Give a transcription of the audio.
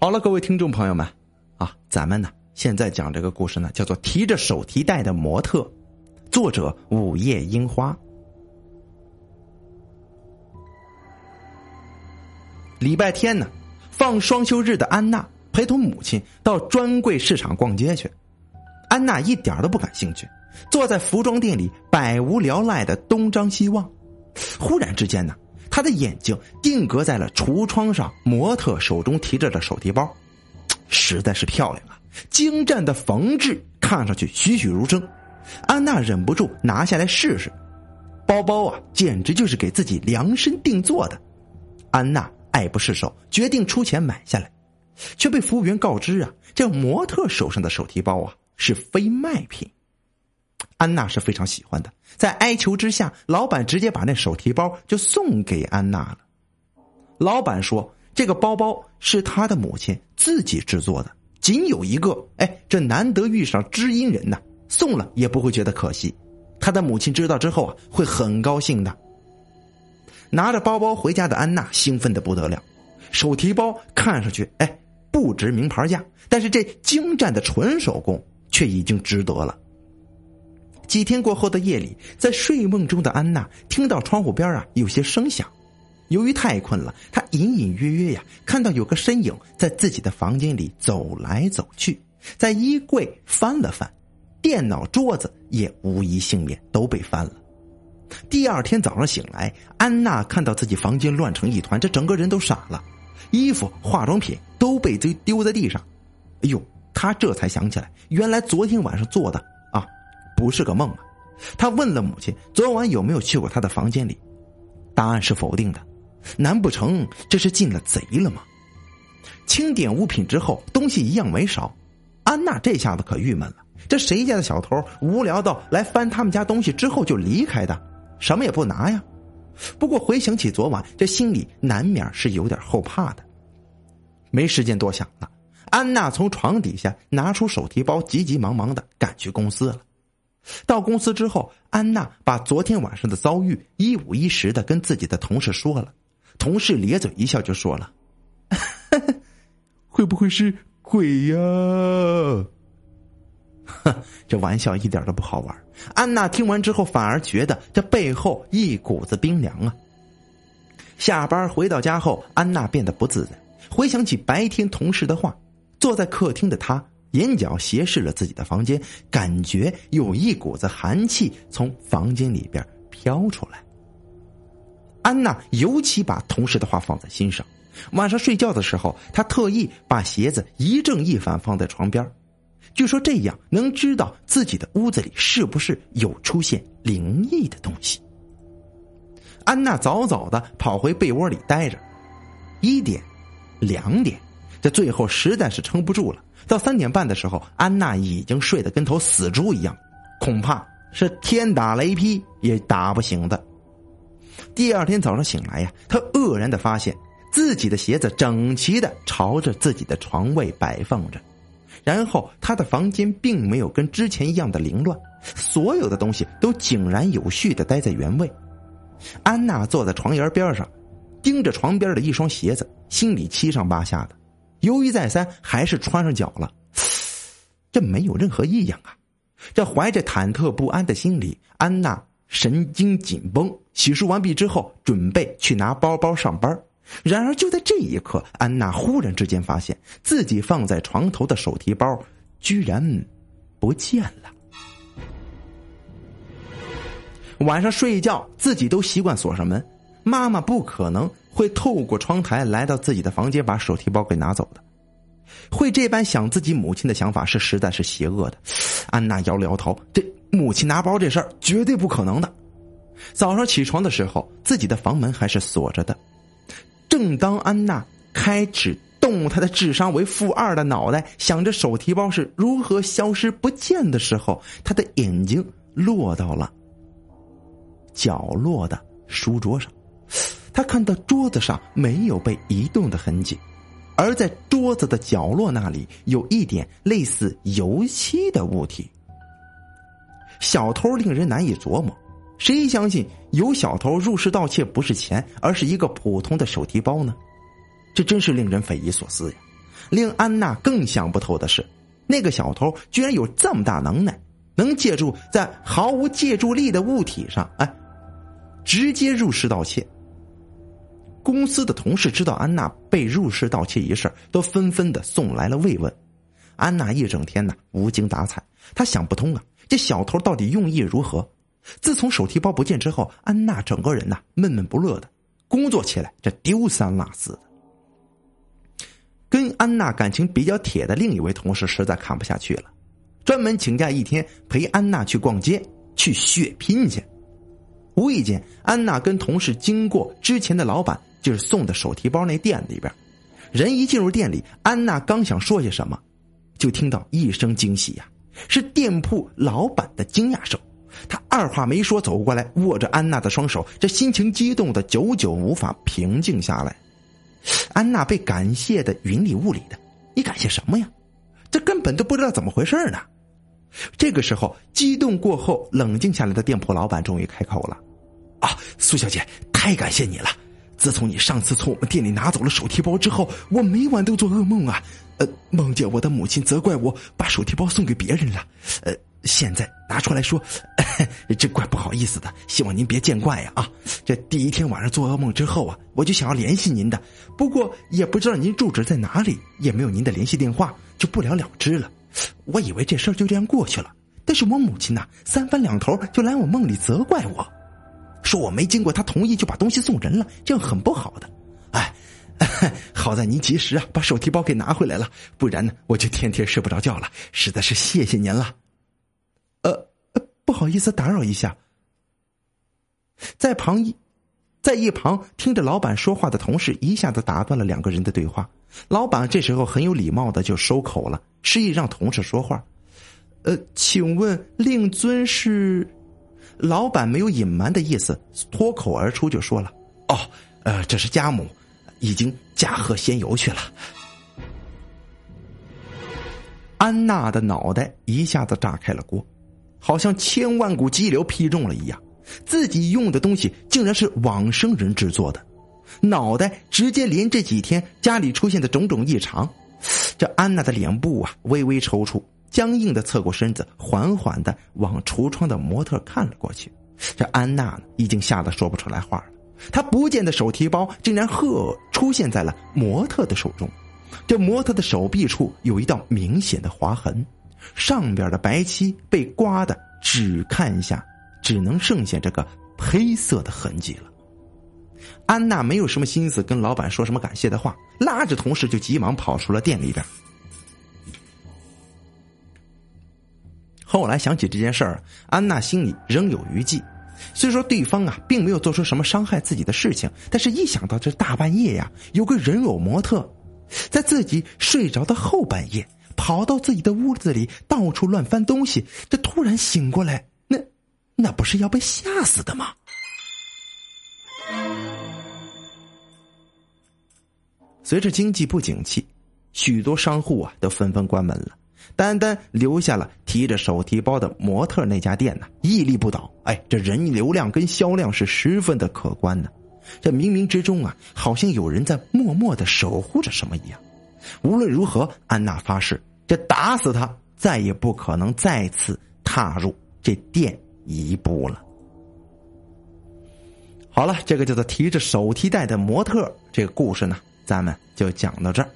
好了，各位听众朋友们，啊，咱们呢现在讲这个故事呢，叫做《提着手提袋的模特》，作者午夜樱花。礼拜天呢，放双休日的安娜陪同母亲到专柜市场逛街去。安娜一点都不感兴趣，坐在服装店里百无聊赖的东张西望。忽然之间呢。他的眼睛定格在了橱窗上，模特手中提着的手提包，实在是漂亮啊！精湛的缝制看上去栩栩如生。安娜忍不住拿下来试试，包包啊，简直就是给自己量身定做的。安娜爱不释手，决定出钱买下来，却被服务员告知啊，这模特手上的手提包啊是非卖品。安娜是非常喜欢的，在哀求之下，老板直接把那手提包就送给安娜了。老板说：“这个包包是他的母亲自己制作的，仅有一个。哎，这难得遇上知音人呐，送了也不会觉得可惜。他的母亲知道之后啊，会很高兴的。”拿着包包回家的安娜兴奋的不得了，手提包看上去哎不值名牌价，但是这精湛的纯手工却已经值得了。几天过后的夜里，在睡梦中的安娜听到窗户边啊有些声响。由于太困了，她隐隐约约呀看到有个身影在自己的房间里走来走去，在衣柜翻了翻，电脑桌子也无一幸免，都被翻了。第二天早上醒来，安娜看到自己房间乱成一团，这整个人都傻了，衣服、化妆品都被丢丢在地上。哎呦，她这才想起来，原来昨天晚上做的。不是个梦啊！他问了母亲昨晚有没有去过他的房间里，答案是否定的。难不成这是进了贼了吗？清点物品之后，东西一样没少。安娜这下子可郁闷了：这谁家的小偷无聊到来翻他们家东西之后就离开的，什么也不拿呀？不过回想起昨晚，这心里难免是有点后怕的。没时间多想了，安娜从床底下拿出手提包，急急忙忙的赶去公司了。到公司之后，安娜把昨天晚上的遭遇一五一十的跟自己的同事说了。同事咧嘴一笑，就说了：“ 会不会是鬼呀？”哼，这玩笑一点都不好玩。安娜听完之后，反而觉得这背后一股子冰凉啊。下班回到家后，安娜变得不自在，回想起白天同事的话，坐在客厅的她。眼角斜视了自己的房间，感觉有一股子寒气从房间里边飘出来。安娜尤其把同事的话放在心上，晚上睡觉的时候，她特意把鞋子一正一反放在床边，据说这样能知道自己的屋子里是不是有出现灵异的东西。安娜早早的跑回被窝里待着，一点，两点，这最后实在是撑不住了。到三点半的时候，安娜已经睡得跟头死猪一样，恐怕是天打雷劈也打不醒的。第二天早上醒来呀，她愕然的发现自己的鞋子整齐的朝着自己的床位摆放着，然后她的房间并没有跟之前一样的凌乱，所有的东西都井然有序的待在原位。安娜坐在床沿边上，盯着床边的一双鞋子，心里七上八下的。犹豫再三，还是穿上脚了。这没有任何异样啊！这怀着忐忑不安的心理，安娜神经紧绷。洗漱完毕之后，准备去拿包包上班。然而就在这一刻，安娜忽然之间发现自己放在床头的手提包居然不见了。晚上睡觉，自己都习惯锁上门，妈妈不可能。会透过窗台来到自己的房间，把手提包给拿走的。会这般想自己母亲的想法是实在是邪恶的。安娜摇了摇头，这母亲拿包这事儿绝对不可能的。早上起床的时候，自己的房门还是锁着的。正当安娜开始动她的智商为负二的脑袋，想着手提包是如何消失不见的时候，她的眼睛落到了角落的书桌上。他看到桌子上没有被移动的痕迹，而在桌子的角落那里有一点类似油漆的物体。小偷令人难以琢磨，谁相信有小偷入室盗窃不是钱，而是一个普通的手提包呢？这真是令人匪夷所思呀！令安娜更想不透的是，那个小偷居然有这么大能耐，能借助在毫无借助力的物体上，哎，直接入室盗窃。公司的同事知道安娜被入室盗窃一事，都纷纷的送来了慰问。安娜一整天呢无精打采，她想不通啊，这小偷到底用意如何？自从手提包不见之后，安娜整个人呐闷闷不乐的，工作起来这丢三落四的。跟安娜感情比较铁的另一位同事实在看不下去了，专门请假一天陪安娜去逛街，去血拼去。无意间，安娜跟同事经过之前的老板就是送的手提包那店里边，人一进入店里，安娜刚想说些什么，就听到一声惊喜呀，是店铺老板的惊讶声。他二话没说走过来，握着安娜的双手，这心情激动的久久无法平静下来。安娜被感谢的云里雾里的，你感谢什么呀？这根本都不知道怎么回事呢。这个时候，激动过后冷静下来的店铺老板终于开口了：“啊，苏小姐，太感谢你了！自从你上次从我们店里拿走了手提包之后，我每晚都做噩梦啊，呃，梦见我的母亲责怪我把手提包送给别人了，呃。”现在拿出来说，这怪不好意思的，希望您别见怪呀！啊，这第一天晚上做噩梦之后啊，我就想要联系您的，不过也不知道您住址在哪里，也没有您的联系电话，就不了了之了。我以为这事儿就这样过去了，但是我母亲呐，三番两头就来我梦里责怪我，说我没经过他同意就把东西送人了，这样很不好的。哎，好在您及时啊把手提包给拿回来了，不然呢我就天天睡不着觉了。实在是谢谢您了。呃，不好意思，打扰一下。在旁一，在一旁听着老板说话的同事一下子打断了两个人的对话。老板这时候很有礼貌的就收口了，示意让同事说话。呃，请问令尊是？老板没有隐瞒的意思，脱口而出就说了：“哦，呃，这是家母，已经驾鹤仙游去了。”安娜的脑袋一下子炸开了锅。好像千万股激流劈中了一样，自己用的东西竟然是往生人制作的，脑袋直接连这几天家里出现的种种异常。这安娜的脸部啊微微抽搐，僵硬的侧过身子，缓缓的往橱窗的模特看了过去。这安娜呢已经吓得说不出来话了，她不见的手提包竟然呵出现在了模特的手中，这模特的手臂处有一道明显的划痕。上边的白漆被刮的，只看一下只能剩下这个黑色的痕迹了。安娜没有什么心思跟老板说什么感谢的话，拉着同事就急忙跑出了店里边。后来想起这件事儿，安娜心里仍有余悸。虽说对方啊并没有做出什么伤害自己的事情，但是一想到这大半夜呀，有个人偶模特在自己睡着的后半夜。跑到自己的屋子里，到处乱翻东西。这突然醒过来，那那不是要被吓死的吗？随着经济不景气，许多商户啊都纷纷关门了，单单留下了提着手提包的模特那家店呢，屹立不倒。哎，这人流量跟销量是十分的可观呢。这冥冥之中啊，好像有人在默默的守护着什么一样。无论如何，安娜发誓。这打死他，再也不可能再次踏入这店一步了。好了，这个叫做提着手提袋的模特，这个故事呢，咱们就讲到这儿。